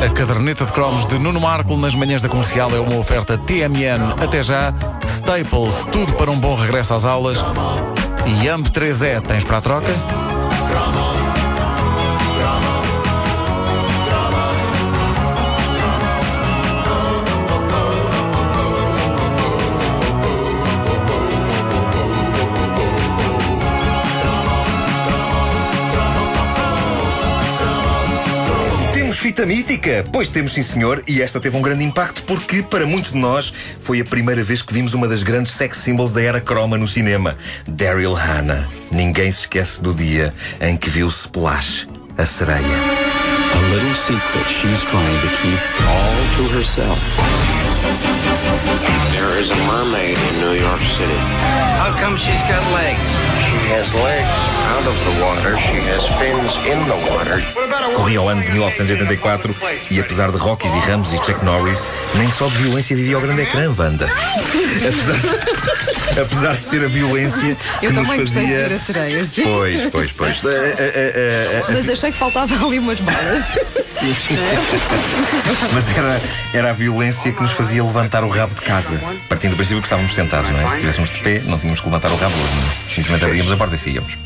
A caderneta de cromos de Nuno Marco nas manhãs da comercial é uma oferta TMN. Até já, Staples, tudo para um bom regresso às aulas. E AMP 3E, tens para a troca? Fita mítica? Pois temos, sim senhor, e esta teve um grande impacto porque, para muitos de nós, foi a primeira vez que vimos uma das grandes sex symbols da era croma no cinema, Daryl Hannah. Ninguém se esquece do dia em que viu Splash, a sereia. A little secret she's trying to keep all to herself. There is a mermaid in New York City. How come she's got legs? She has legs out of the water. She has fins in the water. Corria o ano de 1984 e, apesar de Rockies e Ramos e Chuck Norris, nem só de violência vivia ao grande ecrã, Wanda. Apesar de, apesar de ser a violência que Eu nos também fazia. ver a sereia, sim. Pois, pois, pois. Eh, eh, eh, Mas achei que faltava ali umas balas. Mas era, era a violência que nos fazia levantar o rabo de casa. Partindo do princípio que estávamos sentados, não é? Se estivéssemos de pé, não tínhamos que levantar o rabo. é? Simplesmente abríamos a porta e saíamos.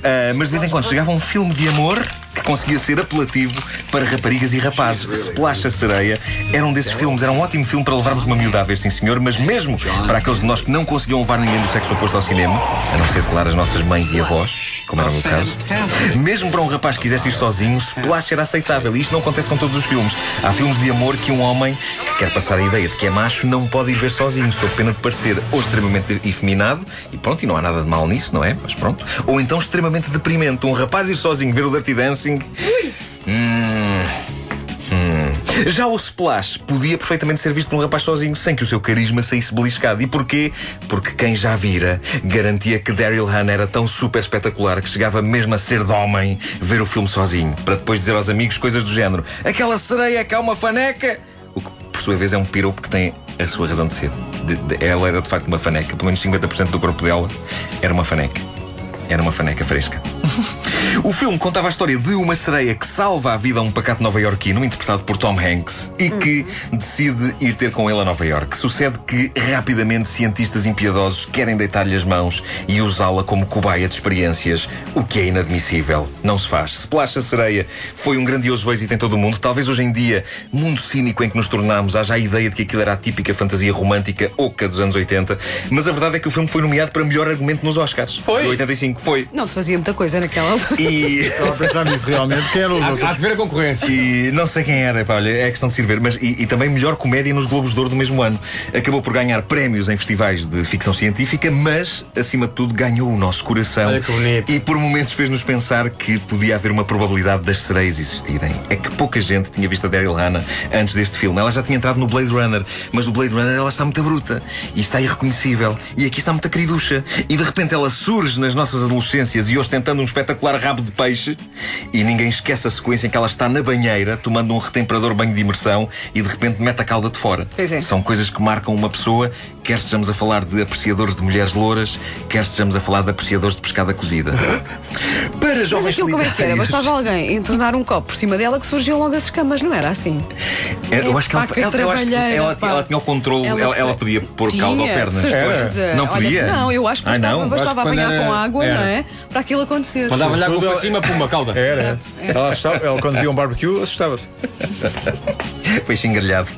Ah, mas de vez em quando chegava um filme de amor que conseguia ser apelativo para raparigas e rapazes. Splash a Sereia era um desses filmes, era um ótimo filme para levarmos uma miúda a ver, sim senhor, mas mesmo para aqueles de nós que não conseguiam levar ninguém do sexo oposto ao cinema, a não ser, claro, as nossas mães e avós, como era o meu caso, mesmo para um rapaz que quisesse ir sozinho, Splash era aceitável. E isto não acontece com todos os filmes. Há filmes de amor que um homem que quer passar a ideia de que é macho não pode ir ver sozinho, sob pena de parecer ou extremamente efeminado, e pronto, e não há nada de mal nisso, não é? Mas pronto. Ou então extremamente deprimente. Um rapaz ir sozinho ver o Dirty Dancing. Hum. Hum. Já o Splash podia perfeitamente ser visto por um rapaz sozinho sem que o seu carisma saísse beliscado. E porquê? Porque quem já vira garantia que Daryl Hannah era tão super espetacular que chegava mesmo a ser de homem ver o filme sozinho, para depois dizer aos amigos coisas do género: aquela sereia que há uma faneca! O que, por sua vez, é um piropo que tem a sua razão de ser. De- de- ela era de facto uma faneca, pelo menos 50% do corpo dela era uma faneca. Era uma faneca fresca. O filme contava a história de uma sereia que salva a vida a um pacato nova-iorquino, interpretado por Tom Hanks, e que decide ir ter com ele a Nova York. Sucede que, rapidamente, cientistas impiedosos querem deitar-lhe as mãos e usá-la como cobaia de experiências, o que é inadmissível. Não se faz. Splash a Sereia foi um grandioso êxito em todo o mundo. Talvez hoje em dia, mundo cínico em que nos tornamos, haja a ideia de que aquilo era a típica fantasia romântica oca dos anos 80, mas a verdade é que o filme foi nomeado para melhor argumento nos Oscars. Foi? De 85. Foi. Não se fazia muita coisa naquela altura. E. Estava a pensar nisso realmente. Quem eram os Há, outros? há que ver a concorrência. E não sei quem era, pá, olha, é questão de se ir ver, mas e, e também melhor comédia nos Globos de Ouro do mesmo ano. Acabou por ganhar prémios em festivais de ficção científica, mas, acima de tudo, ganhou o nosso coração. Olha que bonito. E por momentos fez-nos pensar que podia haver uma probabilidade das sereias existirem. É que pouca gente tinha visto a Daryl Hannah antes deste filme. Ela já tinha entrado no Blade Runner, mas no Blade Runner ela está muito bruta e está irreconhecível. E aqui está muito queriducha. E de repente ela surge nas nossas adolescências e ostentando um espetacular rabo de peixe. E ninguém esquece a sequência em que ela está na banheira, tomando um retemperador banho de imersão e de repente mete a cauda de fora. Pois é. São coisas que marcam uma pessoa, quer estejamos a falar de apreciadores de mulheres louras, quer estejamos a falar de apreciadores de pescada cozida. Para Mas jovens aquilo como é que era? Bastava alguém entornar um copo por cima dela que surgiam logo as escamas, não era assim? É, eu acho que ela, ela- eu acho que ela, tinha- pá. ela tinha o controle, ela, ela, podia pôr cauda ou pernas. certeza. Não Olha, podia? não, eu acho que Ah, bastava, não? bastava Acho apanhar era- com água, era. Não é? Para aquilo acontecer. Mandava-lhe água para ela- cima, pumba, calda. Era. Exato, é. Ela, assustava, ela quando via um barbecue assustava-se. Foi engalhado.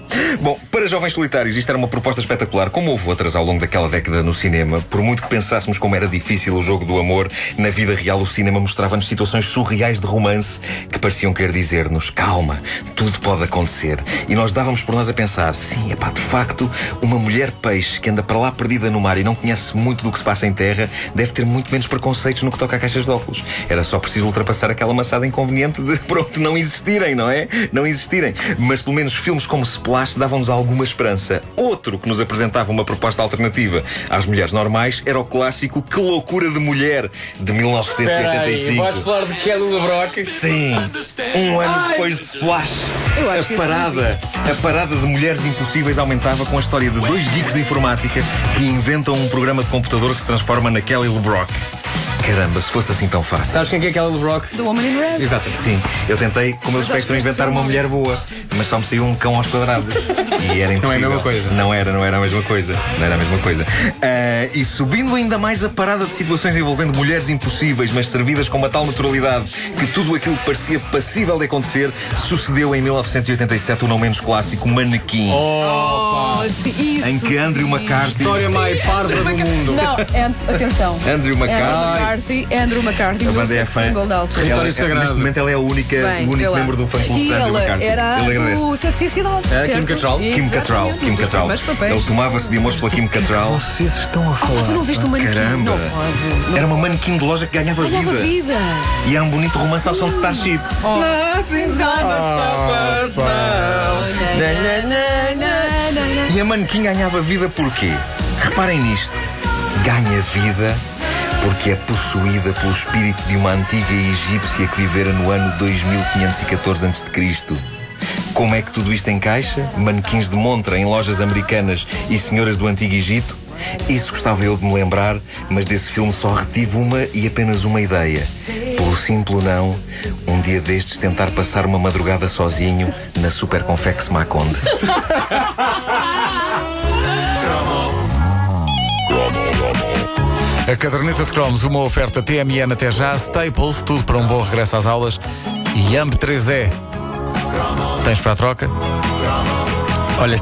Bom, para jovens solitários, isto era uma proposta espetacular. Como houve outras ao longo daquela década no cinema, por muito que pensássemos como era difícil o jogo do amor, na vida real o cinema mostrava-nos situações surreais de romance que pareciam querer dizer-nos: calma, tudo pode acontecer. E nós dávamos por nós a pensar: sim, é pá, de facto, uma mulher peixe que anda para lá perdida no mar e não conhece muito do que se passa em terra deve ter muito menos preconceitos no que toca a caixas de óculos. Era só preciso ultrapassar aquela maçada inconveniente de, pronto, não existirem, não é? Não existirem. Mas pelo menos filmes como Splash davam-nos alguma esperança. Outro que nos apresentava uma proposta alternativa às mulheres normais era o clássico Que Loucura de Mulher, de Espera aí, 1985. vais falar de Kelly LeBrock? Sim, um ano depois de Splash. Eu acho a parada, a parada de mulheres impossíveis aumentava com a história de dois geeks de informática que inventam um programa de computador que se transforma na Kelly LeBrock. Caramba, se fosse assim tão fácil. Sabes quem é é aquela do Brock? The Woman in Red. Exato. Sim, eu tentei, como espectram, que inventar uma mulher boa, mas só me saiu um cão aos quadrados. E era Não é a impossível. mesma coisa. Não era, não era a mesma coisa. Não era a mesma coisa. Ah, e subindo ainda mais a parada de situações envolvendo mulheres impossíveis, mas servidas com uma tal naturalidade que tudo aquilo que parecia passível de acontecer sucedeu em 1987 o não menos clássico Manequim. Oh, Oh, isso, Em que Andrew. McCarthy. História mais parva do mundo. Não, and, atenção. Andrew Andrew McCarthy. McCarthy, Andrew McCarthy, A o banda é symbol da altura. Ela- ela- sagrado. neste momento ela é a única, Bem, o único membro do fã clube de Andrew McCarthy. era Ele agradece. do Sexy Cidade, É, Kim? Cattrall? Kim Cattrall, Kim Cattrall. Ele tomava-se de amores pela Kim Cattrall. Vocês estão a falar. Tu não viste o manequim? Caramba. Não pode. Não Era uma manequim de loja que ganhava Ganhava vida. vida. E era um bonito romance ao som de Starship. Nothing's gonna stop us now. E a manequim ganhava vida porquê? Reparem nisto. Ganha vida porque é possuída pelo espírito de uma antiga egípcia que vivera no ano 2514 a.C. Como é que tudo isto encaixa? Manequins de montra em lojas americanas e senhoras do Antigo Egito? Isso gostava eu de me lembrar, mas desse filme só retive uma e apenas uma ideia. Pelo simples não, um dia destes tentar passar uma madrugada sozinho na Super Confex Maconde. A caderneta de cromos, uma oferta TMN até já, Staples, tudo para um bom regresso às aulas e AMP3E. Tens para a troca? Olha,